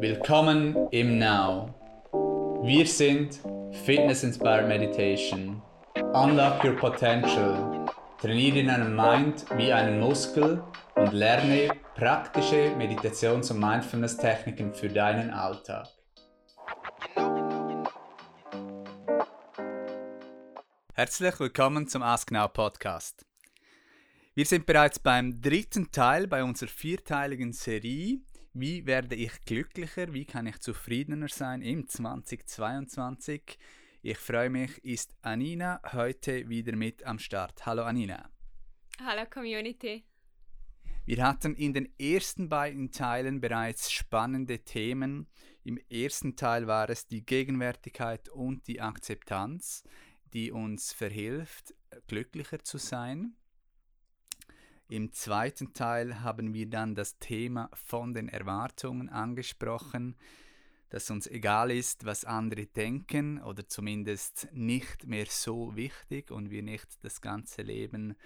Willkommen im Now. Wir sind Fitness Inspired Meditation. Unlock your potential. Trainiere deinen Mind wie einen Muskel und lerne praktische Meditations- und Mindfulness-Techniken für deinen Alltag. Herzlich willkommen zum Ask Now Podcast. Wir sind bereits beim dritten Teil bei unserer vierteiligen Serie wie werde ich glücklicher? Wie kann ich zufriedener sein im 2022? Ich freue mich, ist Anina heute wieder mit am Start. Hallo Anina. Hallo Community. Wir hatten in den ersten beiden Teilen bereits spannende Themen. Im ersten Teil war es die Gegenwärtigkeit und die Akzeptanz, die uns verhilft, glücklicher zu sein. Im zweiten Teil haben wir dann das Thema von den Erwartungen angesprochen, dass uns egal ist, was andere denken oder zumindest nicht mehr so wichtig und wir nicht das ganze Leben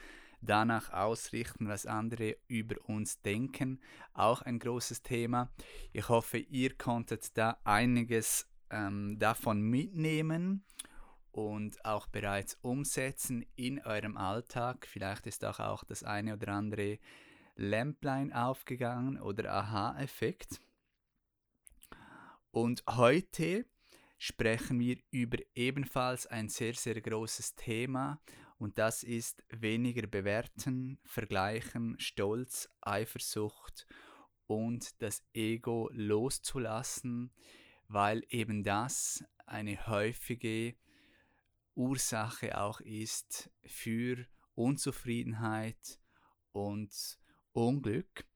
danach ausrichten, was andere über uns denken. Auch ein großes Thema. Ich hoffe, ihr konntet da einiges ähm, davon mitnehmen und auch bereits umsetzen in eurem Alltag. Vielleicht ist auch, auch das eine oder andere Lämplein aufgegangen oder Aha-Effekt. Und heute sprechen wir über ebenfalls ein sehr, sehr großes Thema und das ist weniger bewerten, vergleichen, Stolz, Eifersucht und das Ego loszulassen, weil eben das eine häufige Ursache auch ist für Unzufriedenheit und Unglück.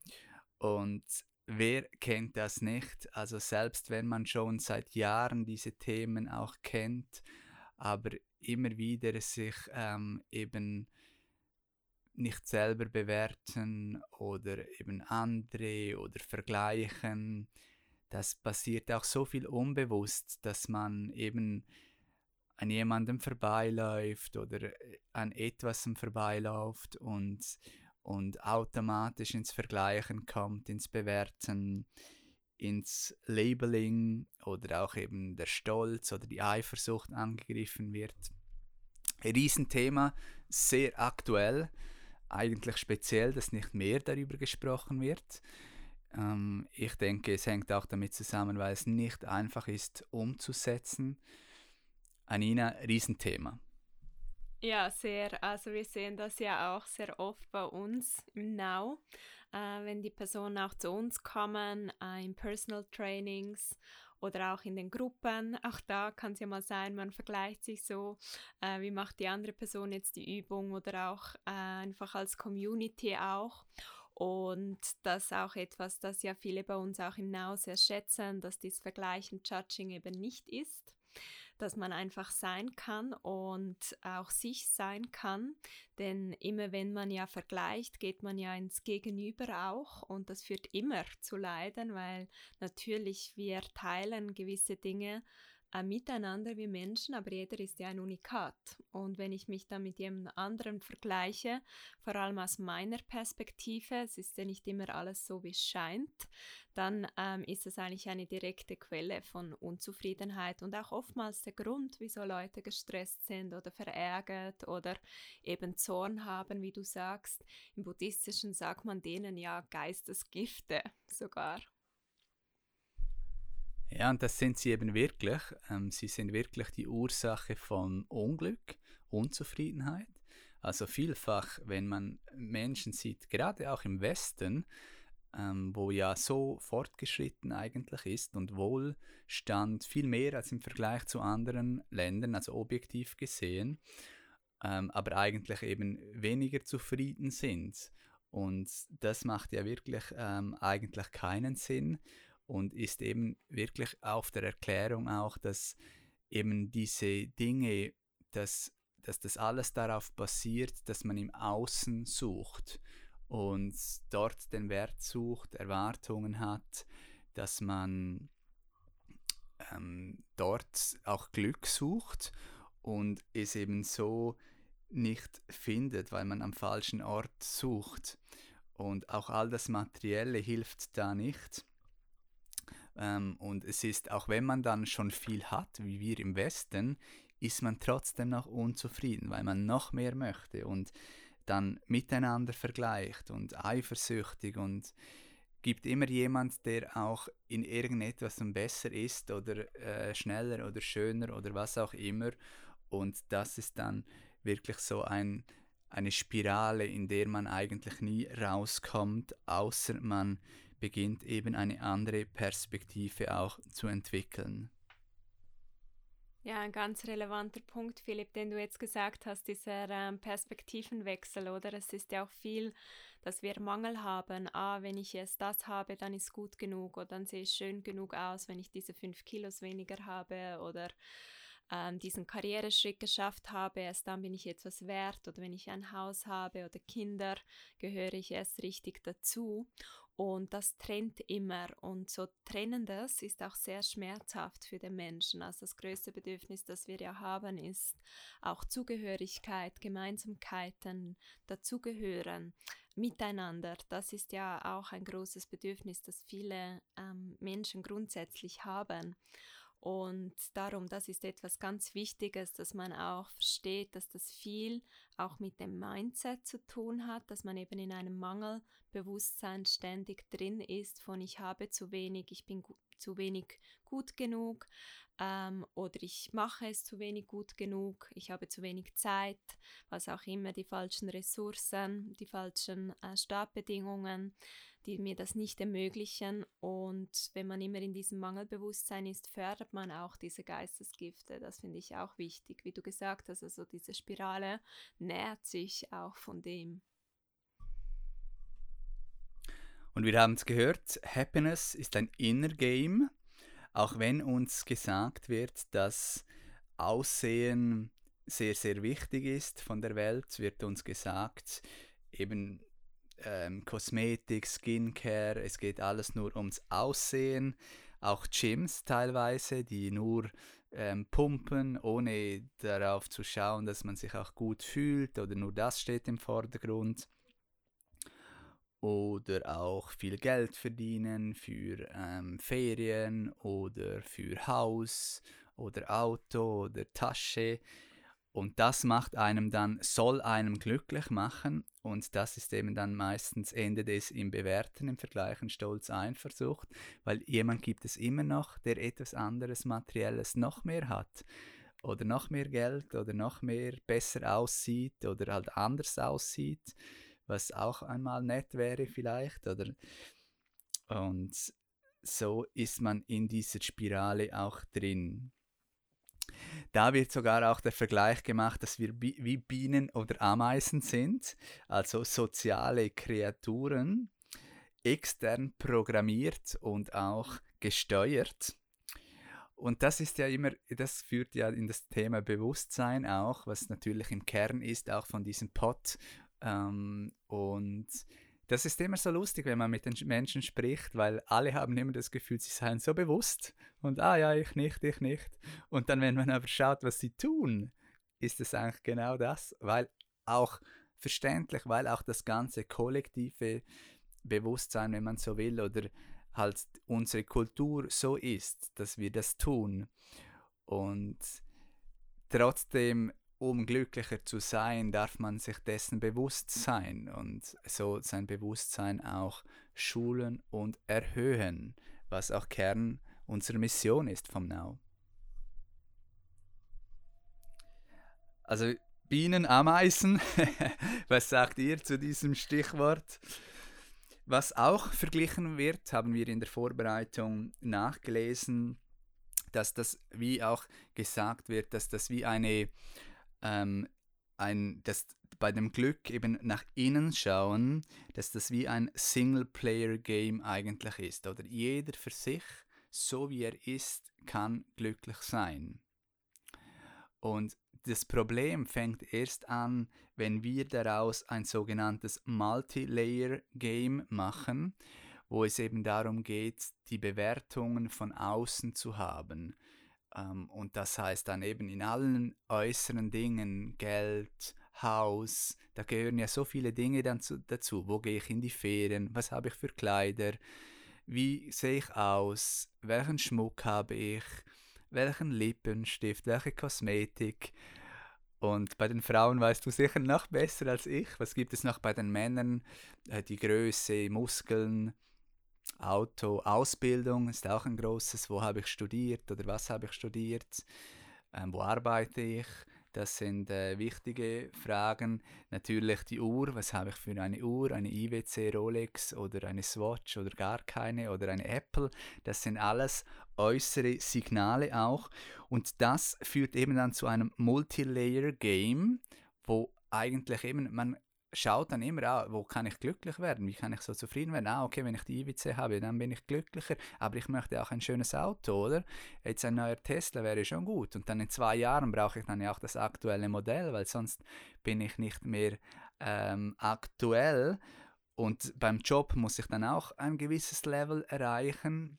Und wer kennt das nicht? Also selbst wenn man schon seit Jahren diese Themen auch kennt, aber immer wieder sich ähm, eben nicht selber bewerten oder eben andere oder vergleichen, das passiert auch so viel unbewusst, dass man eben an jemandem vorbeiläuft oder äh, an etwas vorbeiläuft und, und automatisch ins Vergleichen kommt, ins Bewerten, ins Labeling oder auch eben der Stolz oder die Eifersucht angegriffen wird. Riesenthema, sehr aktuell, eigentlich speziell, dass nicht mehr darüber gesprochen wird. Ähm, ich denke, es hängt auch damit zusammen, weil es nicht einfach ist umzusetzen Anina, Riesenthema. Ja, sehr. Also wir sehen das ja auch sehr oft bei uns im Now, äh, wenn die Personen auch zu uns kommen, äh, in Personal Trainings oder auch in den Gruppen. Auch da kann es ja mal sein, man vergleicht sich so, äh, wie macht die andere Person jetzt die Übung oder auch äh, einfach als Community auch. Und das ist auch etwas, das ja viele bei uns auch im Now sehr schätzen, dass dieses Vergleichen, Judging eben nicht ist dass man einfach sein kann und auch sich sein kann. Denn immer wenn man ja vergleicht, geht man ja ins Gegenüber auch und das führt immer zu Leiden, weil natürlich wir teilen gewisse Dinge miteinander wie Menschen, aber jeder ist ja ein Unikat. Und wenn ich mich dann mit jemand anderem vergleiche, vor allem aus meiner Perspektive, es ist ja nicht immer alles so, wie es scheint, dann ähm, ist es eigentlich eine direkte Quelle von Unzufriedenheit und auch oftmals der Grund, wieso Leute gestresst sind oder verärgert oder eben Zorn haben, wie du sagst. Im Buddhistischen sagt man denen ja Geistesgifte sogar. Ja, und das sind sie eben wirklich. Ähm, sie sind wirklich die Ursache von Unglück, Unzufriedenheit. Also vielfach, wenn man Menschen sieht, gerade auch im Westen, ähm, wo ja so fortgeschritten eigentlich ist und Wohlstand viel mehr als im Vergleich zu anderen Ländern, also objektiv gesehen, ähm, aber eigentlich eben weniger zufrieden sind. Und das macht ja wirklich ähm, eigentlich keinen Sinn und ist eben wirklich auf der Erklärung auch, dass eben diese Dinge, dass, dass das alles darauf basiert, dass man im Außen sucht und dort den Wert sucht, Erwartungen hat, dass man ähm, dort auch Glück sucht und es eben so nicht findet, weil man am falschen Ort sucht. Und auch all das Materielle hilft da nicht Ähm, und es ist, auch wenn man dann schon viel hat, wie wir im Westen, ist man trotzdem noch unzufrieden, weil man noch mehr möchte und dann miteinander vergleicht und eifersüchtig und gibt immer jemand, der auch in irgendetwas besser ist oder äh, schneller oder schöner oder was auch immer. Und das ist dann wirklich so ein, eine Spirale, in der man eigentlich nie rauskommt, außer man beginnt eben eine andere Perspektive auch zu entwickeln. Ja, ein ganz relevanter Punkt, Philipp, den du jetzt gesagt hast, dieser ähm, Perspektivenwechsel, oder? Es ist ja auch viel, dass wir Mangel haben. Ah, wenn ich jetzt das habe, dann ist gut genug oder dann sehe ich schön genug aus, wenn ich diese fünf Kilos weniger habe oder ähm, diesen Karriereschritt geschafft habe, erst dann bin ich etwas wert oder wenn ich ein Haus habe oder Kinder, gehöre ich erst richtig dazu. Und das trennt immer. Und so trennendes ist auch sehr schmerzhaft für den Menschen. Also das größte Bedürfnis, das wir ja haben, ist auch Zugehörigkeit, Gemeinsamkeiten, dazugehören, miteinander. Das ist ja auch ein großes Bedürfnis, das viele ähm, Menschen grundsätzlich haben. Und darum, das ist etwas ganz Wichtiges, dass man auch versteht, dass das viel auch mit dem Mindset zu tun hat, dass man eben in einem Mangelbewusstsein ständig drin ist von ich habe zu wenig, ich bin zu wenig gut genug ähm, oder ich mache es zu wenig gut genug, ich habe zu wenig Zeit, was auch immer, die falschen Ressourcen, die falschen äh, Startbedingungen die mir das nicht ermöglichen. Und wenn man immer in diesem Mangelbewusstsein ist, fördert man auch diese Geistesgifte. Das finde ich auch wichtig. Wie du gesagt hast, also diese Spirale nährt sich auch von dem. Und wir haben es gehört, Happiness ist ein Inner Game, auch wenn uns gesagt wird, dass Aussehen sehr, sehr wichtig ist von der Welt, wird uns gesagt, eben ähm, Kosmetik, Skincare, es geht alles nur ums Aussehen. Auch Gyms teilweise, die nur ähm, pumpen, ohne darauf zu schauen, dass man sich auch gut fühlt oder nur das steht im Vordergrund. Oder auch viel Geld verdienen für ähm, Ferien oder für Haus oder Auto oder Tasche. Und das macht einem dann, soll einem glücklich machen. Und das ist eben dann meistens Ende des im Bewerten, im Vergleichen Stolz, Eifersucht, weil jemand gibt es immer noch, der etwas anderes Materielles noch mehr hat. Oder noch mehr Geld oder noch mehr besser aussieht oder halt anders aussieht, was auch einmal nett wäre vielleicht. Oder und so ist man in dieser Spirale auch drin. Da wird sogar auch der Vergleich gemacht, dass wir wie Bienen oder Ameisen sind, also soziale Kreaturen, extern programmiert und auch gesteuert. Und das ist ja immer, das führt ja in das Thema Bewusstsein auch, was natürlich im Kern ist, auch von diesem Pot. Ähm, und das ist immer so lustig, wenn man mit den Menschen spricht, weil alle haben immer das Gefühl, sie seien so bewusst und ah ja, ich nicht, ich nicht. Und dann, wenn man aber schaut, was sie tun, ist es eigentlich genau das, weil auch verständlich, weil auch das ganze kollektive Bewusstsein, wenn man so will, oder halt unsere Kultur so ist, dass wir das tun. Und trotzdem um glücklicher zu sein, darf man sich dessen bewusst sein und so sein Bewusstsein auch schulen und erhöhen, was auch Kern unserer Mission ist vom Now. Also Bienen, Ameisen, was sagt ihr zu diesem Stichwort? Was auch verglichen wird, haben wir in der Vorbereitung nachgelesen, dass das, wie auch gesagt wird, dass das wie eine ähm, ein, das bei dem Glück eben nach innen schauen, dass das wie ein Singleplayer-Game eigentlich ist. Oder jeder für sich, so wie er ist, kann glücklich sein. Und das Problem fängt erst an, wenn wir daraus ein sogenanntes Multilayer-Game machen, wo es eben darum geht, die Bewertungen von außen zu haben. Ähm, und das heißt dann eben in allen äußeren Dingen, Geld, Haus, da gehören ja so viele Dinge dann zu, dazu. Wo gehe ich in die Ferien? Was habe ich für Kleider? wie sehe ich aus, welchen Schmuck habe ich, welchen Lippenstift, welche Kosmetik. Und bei den Frauen weißt du sicher noch besser als ich. Was gibt es noch bei den Männern? Äh, die Größe, Muskeln, Auto, Ausbildung ist auch ein großes. Wo habe ich studiert oder was habe ich studiert? Ähm, wo arbeite ich? Das sind äh, wichtige Fragen. Natürlich die Uhr. Was habe ich für eine Uhr? Eine IWC, Rolex oder eine Swatch oder gar keine oder eine Apple. Das sind alles äußere Signale auch. Und das führt eben dann zu einem Multilayer-Game, wo eigentlich eben man schaut dann immer auch, wo kann ich glücklich werden, wie kann ich so zufrieden werden. Ah, okay, wenn ich die IWC habe, dann bin ich glücklicher, aber ich möchte auch ein schönes Auto, oder? Jetzt ein neuer Tesla wäre schon gut und dann in zwei Jahren brauche ich dann ja auch das aktuelle Modell, weil sonst bin ich nicht mehr ähm, aktuell und beim Job muss ich dann auch ein gewisses Level erreichen.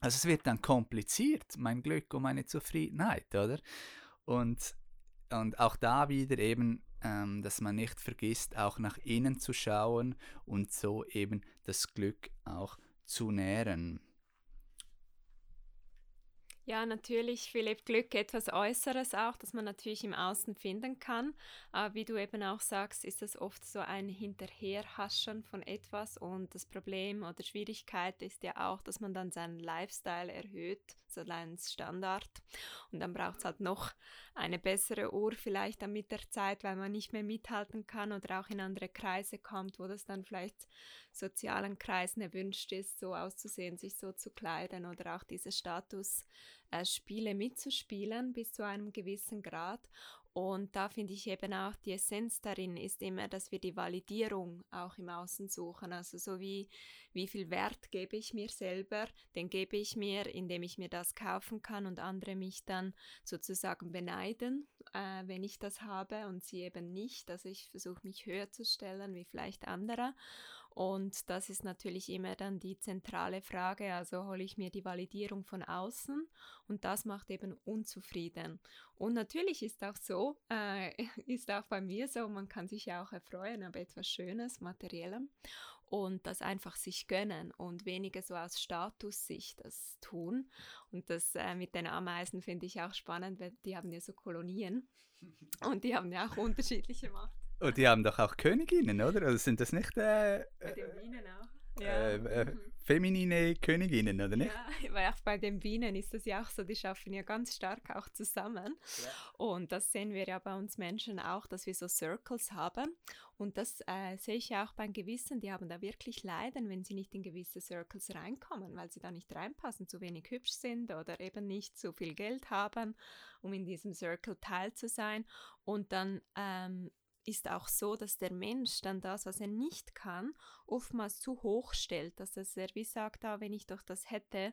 Also es wird dann kompliziert, mein Glück und meine Zufriedenheit, oder? Und, und auch da wieder eben ähm, dass man nicht vergisst, auch nach innen zu schauen und so eben das Glück auch zu nähren. Ja, natürlich, Philipp, Glück etwas Äußeres auch, das man natürlich im Außen finden kann. Aber wie du eben auch sagst, ist es oft so ein Hinterherhaschen von etwas und das Problem oder Schwierigkeit ist ja auch, dass man dann seinen Lifestyle erhöht, seinen Standard und dann braucht es halt noch eine bessere Uhr vielleicht dann mit der Zeit, weil man nicht mehr mithalten kann oder auch in andere Kreise kommt, wo das dann vielleicht sozialen Kreisen erwünscht ist, so auszusehen, sich so zu kleiden oder auch diese Status äh, Spiele mitzuspielen bis zu einem gewissen Grad. Und da finde ich eben auch, die Essenz darin ist immer, dass wir die Validierung auch im Außen suchen. Also so wie, wie viel Wert gebe ich mir selber, den gebe ich mir, indem ich mir das kaufen kann und andere mich dann sozusagen beneiden, äh, wenn ich das habe und sie eben nicht. Also ich versuche mich höher zu stellen wie vielleicht andere. Und das ist natürlich immer dann die zentrale Frage. Also hole ich mir die Validierung von außen und das macht eben unzufrieden. Und natürlich ist auch so, äh, ist auch bei mir so, man kann sich ja auch erfreuen aber etwas Schönes, Materiellem und das einfach sich gönnen und weniger so aus Statussicht das tun. Und das äh, mit den Ameisen finde ich auch spannend, weil die haben ja so Kolonien und die haben ja auch unterschiedliche Macht. Und die haben doch auch Königinnen, oder? Also sind das nicht äh, bei den Bienen auch? Äh, ja. Äh, mhm. feminine Königinnen, oder nicht? Ja, weil auch bei den Bienen ist das ja auch so, die schaffen ja ganz stark auch zusammen. Ja. Und das sehen wir ja bei uns Menschen auch, dass wir so Circles haben. Und das äh, sehe ich ja auch bei Gewissen, die haben da wirklich Leiden, wenn sie nicht in gewisse Circles reinkommen, weil sie da nicht reinpassen, zu wenig hübsch sind oder eben nicht so viel Geld haben, um in diesem Circle teil zu sein. Und dann ähm, ist auch so, dass der Mensch dann das, was er nicht kann, oftmals zu hoch stellt. Dass er wie sagt, ah, wenn ich doch das hätte,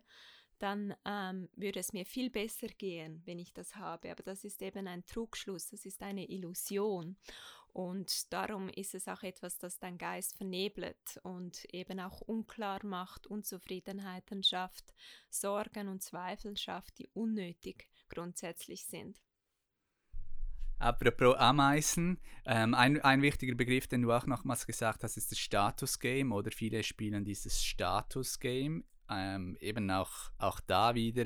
dann ähm, würde es mir viel besser gehen, wenn ich das habe. Aber das ist eben ein Trugschluss, das ist eine Illusion. Und darum ist es auch etwas, das dein Geist vernebelt und eben auch unklar macht, Unzufriedenheiten schafft, Sorgen und Zweifel schafft, die unnötig grundsätzlich sind. Apropos Ameisen, ähm, ein, ein wichtiger Begriff, den du auch nochmals gesagt hast, ist das Status-Game oder viele spielen dieses Status-Game. Ähm, eben auch, auch da wieder,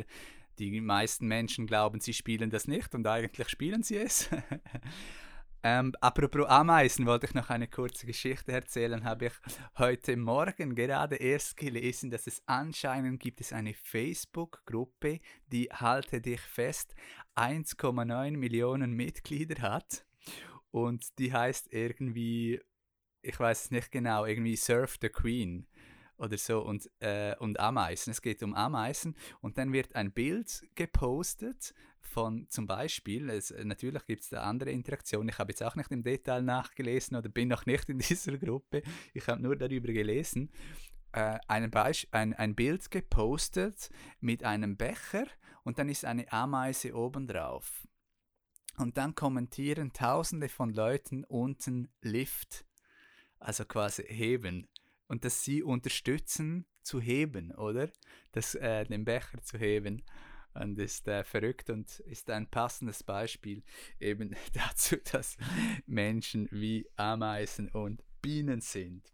die meisten Menschen glauben, sie spielen das nicht und eigentlich spielen sie es. ähm, apropos Ameisen, wollte ich noch eine kurze Geschichte erzählen. Habe ich heute Morgen gerade erst gelesen, dass es anscheinend gibt es eine Facebook-Gruppe, die Halte dich fest 1,9 Millionen Mitglieder hat und die heißt irgendwie, ich weiß es nicht genau, irgendwie Surf the Queen oder so und, äh, und Ameisen. Es geht um Ameisen und dann wird ein Bild gepostet von zum Beispiel, es, natürlich gibt es da andere Interaktionen, ich habe jetzt auch nicht im Detail nachgelesen oder bin noch nicht in dieser Gruppe, ich habe nur darüber gelesen, äh, ein, ein, ein Bild gepostet mit einem Becher und dann ist eine Ameise obendrauf. Und dann kommentieren tausende von Leuten unten Lift, also quasi heben. Und dass sie unterstützen zu heben, oder? Das, äh, den Becher zu heben. Und ist äh, verrückt und ist ein passendes Beispiel eben dazu, dass Menschen wie Ameisen und Bienen sind.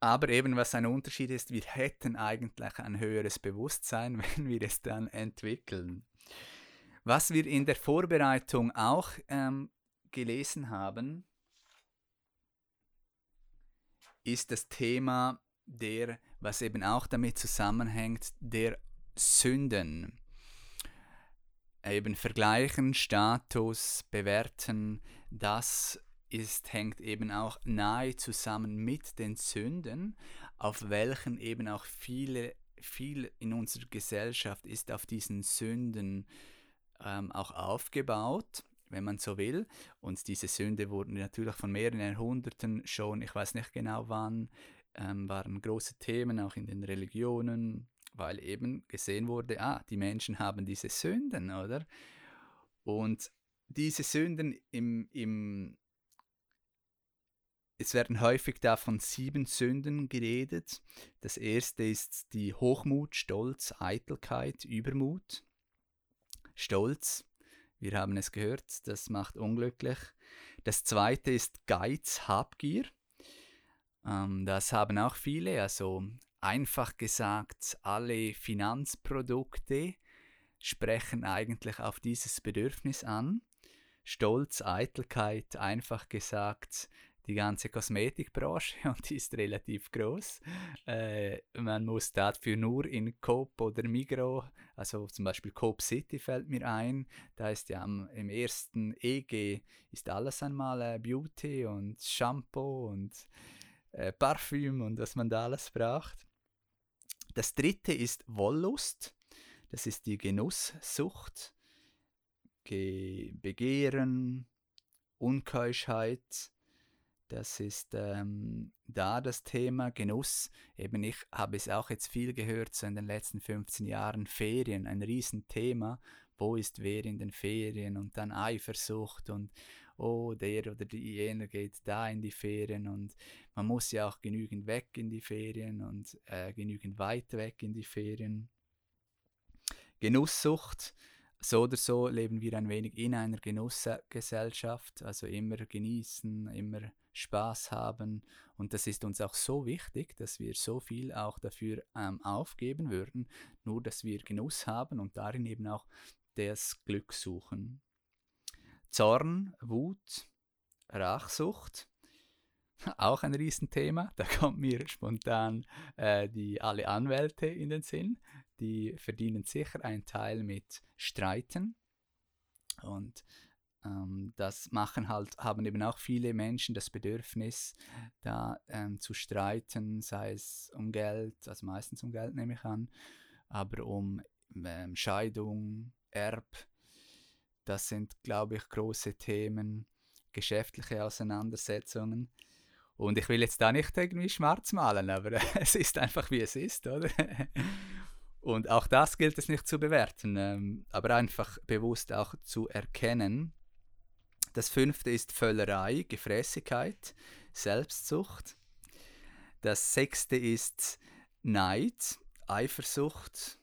aber eben was ein Unterschied ist, wir hätten eigentlich ein höheres Bewusstsein, wenn wir es dann entwickeln. Was wir in der Vorbereitung auch ähm, gelesen haben, ist das Thema der, was eben auch damit zusammenhängt, der Sünden. Eben vergleichen, Status, bewerten, das ist, hängt eben auch nahe zusammen mit den Sünden, auf welchen eben auch viele, viel in unserer Gesellschaft ist auf diesen Sünden ähm, auch aufgebaut, wenn man so will. Und diese Sünde wurden natürlich von mehreren Jahrhunderten schon, ich weiß nicht genau wann, ähm, waren große Themen auch in den Religionen, weil eben gesehen wurde, ah, die Menschen haben diese Sünden, oder? Und diese Sünden im, im es werden häufig da von sieben Sünden geredet. Das erste ist die Hochmut, Stolz, Eitelkeit, Übermut. Stolz, wir haben es gehört, das macht unglücklich. Das zweite ist Geiz, Habgier. Ähm, das haben auch viele, also einfach gesagt, alle Finanzprodukte sprechen eigentlich auf dieses Bedürfnis an. Stolz, Eitelkeit, einfach gesagt, die ganze Kosmetikbranche und die ist relativ groß. Äh, man muss dafür nur in Coop oder Migro, also zum Beispiel Coop City fällt mir ein, da ist ja am, im ersten EG ist alles einmal äh, Beauty und Shampoo und äh, Parfüm und was man da alles braucht. Das dritte ist Wollust, das ist die Genusssucht, Ge Begehren, Unkeuschheit, das ist ähm, da das Thema Genuss. Eben ich habe es auch jetzt viel gehört, so in den letzten 15 Jahren Ferien, ein Riesenthema. Wo ist wer in den Ferien? Und dann Eifersucht und oh, der oder die jener geht da in die Ferien und man muss ja auch genügend weg in die Ferien und äh, genügend weit weg in die Ferien. Genusssucht, so oder so leben wir ein wenig in einer Genussgesellschaft, also immer genießen, immer Spaß haben. Und das ist uns auch so wichtig, dass wir so viel auch dafür ähm, aufgeben würden, nur dass wir Genuss haben und darin eben auch das Glück suchen. Zorn, Wut, Rachsucht, auch ein Riesenthema. Da kommt mir spontan äh, die alle Anwälte in den Sinn. Die verdienen sicher einen Teil mit Streiten. Und ähm, das machen halt, haben eben auch viele Menschen das Bedürfnis, da ähm, zu streiten, sei es um Geld, also meistens um Geld nehme ich an, aber um ähm, Scheidung, Erb, das sind, glaube ich, große Themen, geschäftliche Auseinandersetzungen. Und ich will jetzt da nicht irgendwie schwarz malen, aber es ist einfach wie es ist, oder? Und auch das gilt es nicht zu bewerten, ähm, aber einfach bewusst auch zu erkennen, das fünfte ist Völlerei, Gefräßigkeit, Selbstsucht. Das sechste ist Neid, Eifersucht,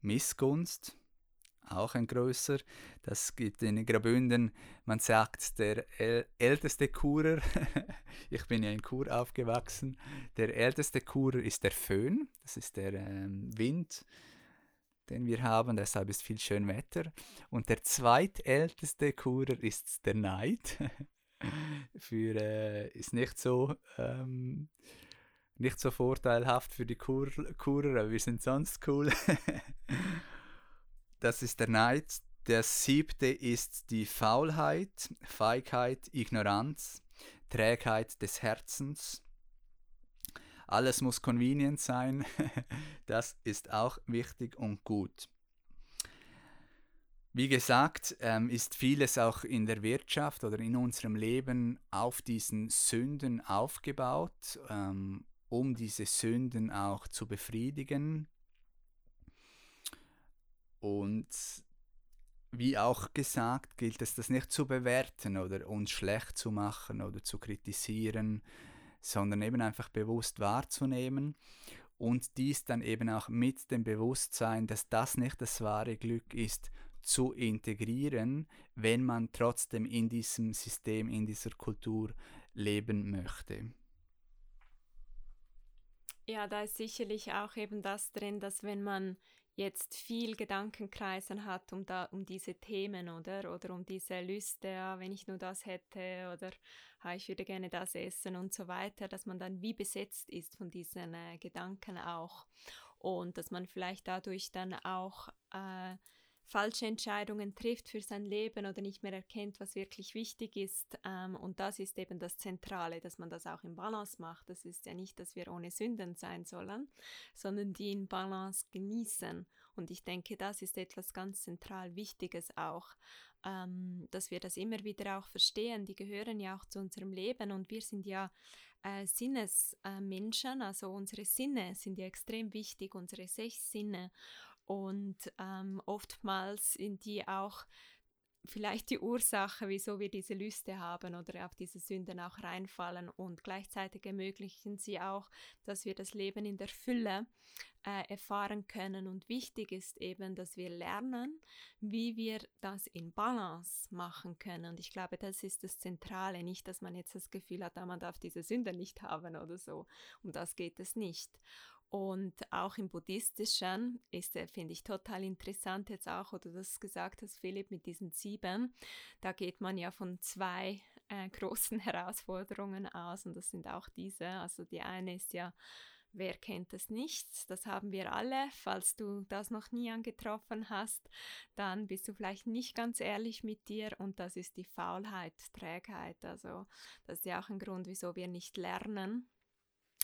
Missgunst, auch ein größer. Das gibt in Grabünden, man sagt, der älteste Kurer, ich bin ja in Kur aufgewachsen, der älteste Kurer ist der Föhn, das ist der ähm, Wind, den wir haben, deshalb ist viel schön Wetter. Und der zweitälteste Kurer ist der Neid. für, äh, ist nicht so, ähm, nicht so vorteilhaft für die Kur Kurer, aber wir sind sonst cool. das ist der Neid. Der siebte ist die Faulheit, Feigheit, Ignoranz, Trägheit des Herzens, alles muss convenient sein. das ist auch wichtig und gut. Wie gesagt, ähm, ist vieles auch in der Wirtschaft oder in unserem Leben auf diesen Sünden aufgebaut, ähm, um diese Sünden auch zu befriedigen. Und wie auch gesagt, gilt es, das nicht zu bewerten oder uns schlecht zu machen oder zu kritisieren, sondern eben einfach bewusst wahrzunehmen und dies dann eben auch mit dem Bewusstsein, dass das nicht das wahre Glück ist, zu integrieren, wenn man trotzdem in diesem System, in dieser Kultur leben möchte. Ja, da ist sicherlich auch eben das drin, dass wenn man jetzt viel Gedankenkreisen hat um, da, um diese Themen, oder? Oder um diese Lüste, ja, wenn ich nur das hätte, oder ah, ich würde gerne das essen und so weiter, dass man dann wie besetzt ist von diesen äh, Gedanken auch. Und dass man vielleicht dadurch dann auch äh, falsche Entscheidungen trifft für sein Leben oder nicht mehr erkennt, was wirklich wichtig ist. Ähm, und das ist eben das Zentrale, dass man das auch im Balance macht. Das ist ja nicht, dass wir ohne Sünden sein sollen, sondern die in Balance genießen. Und ich denke, das ist etwas ganz zentral Wichtiges auch, ähm, dass wir das immer wieder auch verstehen. Die gehören ja auch zu unserem Leben und wir sind ja äh, Sinnesmenschen, also unsere Sinne sind ja extrem wichtig, unsere sechs Sinne. Und ähm, oftmals sind die auch vielleicht die Ursache, wieso wir diese Lüste haben oder auf diese Sünden auch reinfallen. Und gleichzeitig ermöglichen sie auch, dass wir das Leben in der Fülle äh, erfahren können. Und wichtig ist eben, dass wir lernen, wie wir das in Balance machen können. Und ich glaube, das ist das Zentrale. Nicht, dass man jetzt das Gefühl hat, ah, man darf diese Sünden nicht haben oder so. Um das geht es nicht. Und auch im Buddhistischen ist, finde ich, total interessant jetzt auch, oder du das gesagt hast, Philipp, mit diesen sieben. Da geht man ja von zwei äh, großen Herausforderungen aus und das sind auch diese. Also die eine ist ja, wer kennt es nicht? Das haben wir alle. Falls du das noch nie angetroffen hast, dann bist du vielleicht nicht ganz ehrlich mit dir und das ist die Faulheit, Trägheit. Also das ist ja auch ein Grund, wieso wir nicht lernen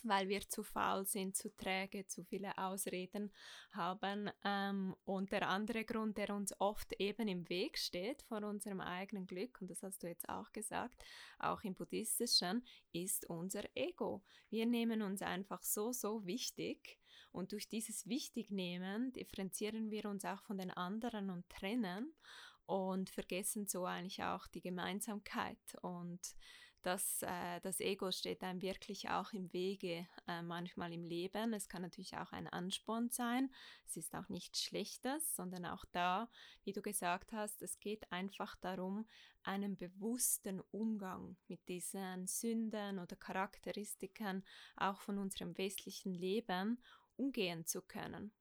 weil wir zu faul sind, zu träge, zu viele Ausreden haben. Ähm, und der andere Grund, der uns oft eben im Weg steht vor unserem eigenen Glück, und das hast du jetzt auch gesagt, auch im buddhistischen, ist unser Ego. Wir nehmen uns einfach so, so wichtig. Und durch dieses Wichtignehmen differenzieren wir uns auch von den anderen und trennen und vergessen so eigentlich auch die Gemeinsamkeit und dass äh, das Ego steht einem wirklich auch im Wege äh, manchmal im Leben. Es kann natürlich auch ein Ansporn sein. Es ist auch nichts Schlechtes, sondern auch da, wie du gesagt hast, es geht einfach darum, einen bewussten Umgang mit diesen Sünden oder Charakteristiken auch von unserem westlichen Leben umgehen zu können.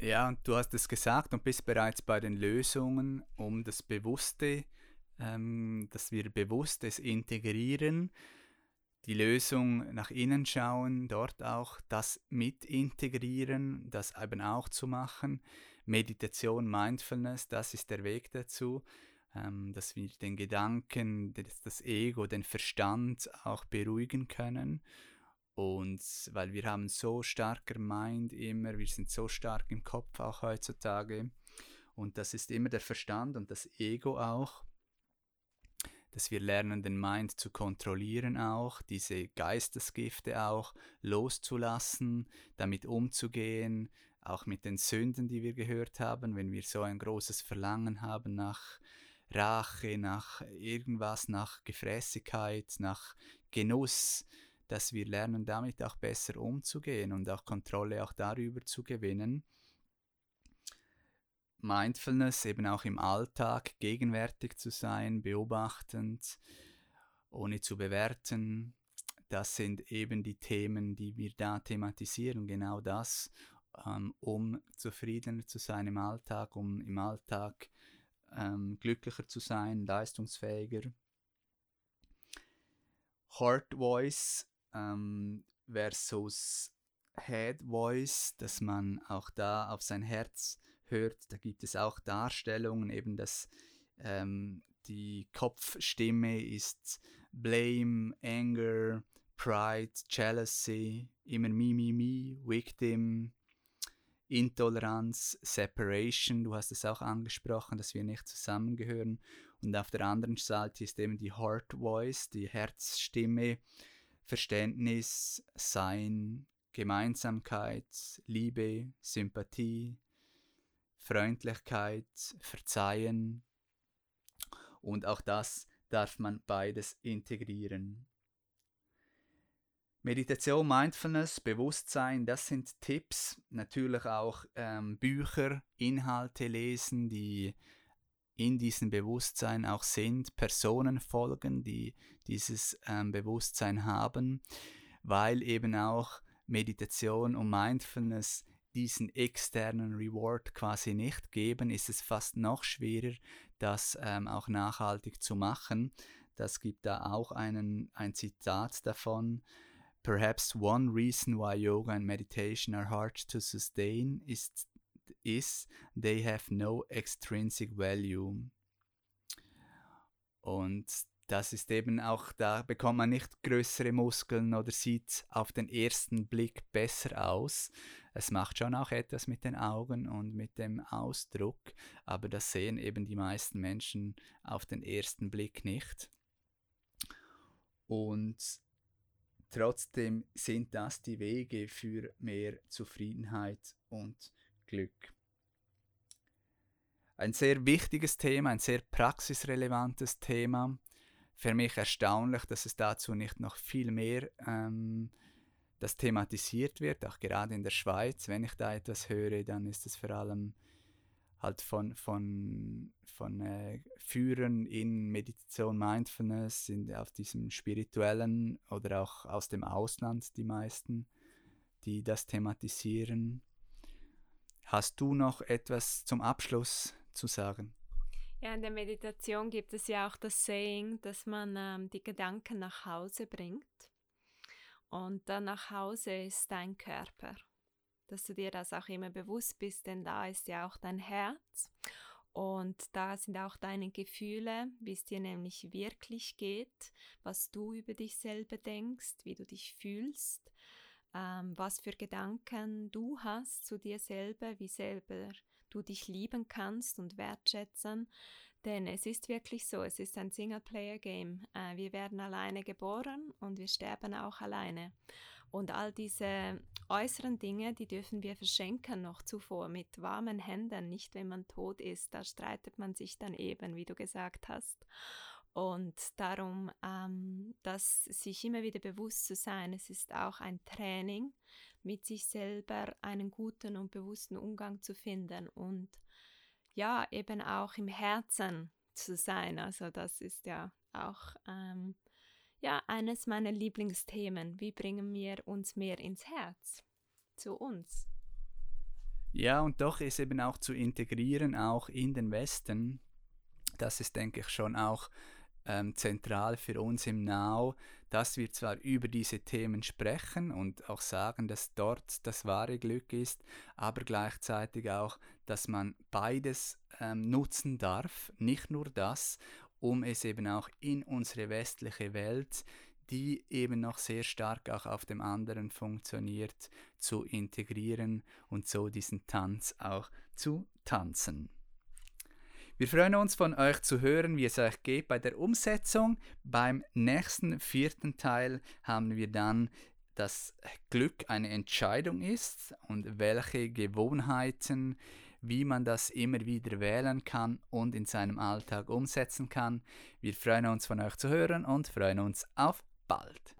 Ja, und du hast es gesagt und bist bereits bei den Lösungen, um das Bewusste ähm, dass wir bewusst es integrieren, die Lösung nach innen schauen, dort auch das mit integrieren, das eben auch zu machen. Meditation, Mindfulness, das ist der Weg dazu, ähm, dass wir den Gedanken, das, das Ego, den Verstand auch beruhigen können. Und weil wir haben so starker Mind immer, wir sind so stark im Kopf auch heutzutage. Und das ist immer der Verstand und das Ego auch dass wir lernen, den Mind zu kontrollieren auch, diese Geistesgifte auch loszulassen, damit umzugehen, auch mit den Sünden, die wir gehört haben, wenn wir so ein großes Verlangen haben nach Rache, nach irgendwas, nach Gefräßigkeit, nach Genuss, dass wir lernen, damit auch besser umzugehen und auch Kontrolle auch darüber zu gewinnen Mindfulness eben auch im Alltag gegenwärtig zu sein, beobachtend, ohne zu bewerten. Das sind eben die Themen, die wir da thematisieren, genau das, ähm, um zufriedener zu sein im Alltag, um im Alltag ähm, glücklicher zu sein, leistungsfähiger. Heart Voice ähm, versus Head Voice, dass man auch da auf sein Herz hört, da gibt es auch Darstellungen, eben dass ähm, die Kopfstimme ist Blame, Anger, Pride, Jealousy, immer Mi, Mi, Mi, Victim, Intoleranz, Separation, du hast es auch angesprochen, dass wir nicht zusammengehören. Und auf der anderen Seite ist eben die Heart Voice, die Herzstimme, Verständnis, Sein, Gemeinsamkeit, Liebe, Sympathie, Freundlichkeit, Verzeihen. Und auch das darf man beides integrieren. Meditation, Mindfulness, Bewusstsein, das sind Tipps. Natürlich auch ähm, Bücher, Inhalte lesen, die in diesem Bewusstsein auch sind, Personen folgen, die dieses ähm, Bewusstsein haben, weil eben auch Meditation und Mindfulness diesen externen Reward quasi nicht geben, ist es fast noch schwerer, das ähm, auch nachhaltig zu machen. Das gibt da auch einen, ein Zitat davon. Perhaps one reason why yoga and meditation are hard to sustain is, is they have no extrinsic value. Und das ist eben auch, da bekommt man nicht größere Muskeln oder sieht auf den ersten Blick besser aus. Es macht schon auch etwas mit den Augen und mit dem Ausdruck, aber das sehen eben die meisten Menschen auf den ersten Blick nicht. Und trotzdem sind das die Wege für mehr Zufriedenheit und Glück. Ein sehr wichtiges Thema, ein sehr praxisrelevantes Thema für mich erstaunlich, dass es dazu nicht noch viel mehr ähm, das thematisiert wird, auch gerade in der Schweiz. Wenn ich da etwas höre, dann ist es vor allem halt von, von, von äh, Führern in Meditation, Mindfulness, in, auf diesem spirituellen oder auch aus dem Ausland die meisten, die das thematisieren. Hast du noch etwas zum Abschluss zu sagen? Ja, in der Meditation gibt es ja auch das Saying, dass man ähm, die Gedanken nach Hause bringt. Und dann nach Hause ist dein Körper. Dass du dir das auch immer bewusst bist, denn da ist ja auch dein Herz. Und da sind auch deine Gefühle, wie es dir nämlich wirklich geht, was du über dich selber denkst, wie du dich fühlst, ähm, was für Gedanken du hast zu dir selber, wie selber du dich lieben kannst und wertschätzen. Denn es ist wirklich so, es ist ein Singleplayer-Game. Äh, wir werden alleine geboren und wir sterben auch alleine. Und all diese äußeren Dinge, die dürfen wir verschenken noch zuvor mit warmen Händen, nicht wenn man tot ist. Da streitet man sich dann eben, wie du gesagt hast. Und darum, ähm, das sich immer wieder bewusst zu sein, es ist auch ein Training, mit sich selber einen guten und bewussten Umgang zu finden und ja, eben auch im Herzen zu sein. Also das ist ja auch ähm, ja, eines meiner Lieblingsthemen. Wie bringen wir uns mehr ins Herz, zu uns? Ja, und doch ist eben auch zu integrieren, auch in den Westen. Das ist, denke ich, schon auch ähm, zentral für uns im Now, dass wir zwar über diese Themen sprechen und auch sagen, dass dort das wahre Glück ist, aber gleichzeitig auch, dass man beides ähm, nutzen darf, nicht nur das, um es eben auch in unsere westliche Welt, die eben noch sehr stark auch auf dem anderen funktioniert, zu integrieren und so diesen Tanz auch zu tanzen. Wir freuen uns von euch zu hören, wie es euch geht bei der Umsetzung. Beim nächsten vierten Teil haben wir dann dass Glück eine Entscheidung ist und welche Gewohnheiten, wie man das immer wieder wählen kann und in seinem Alltag umsetzen kann. Wir freuen uns von euch zu hören und freuen uns auf bald.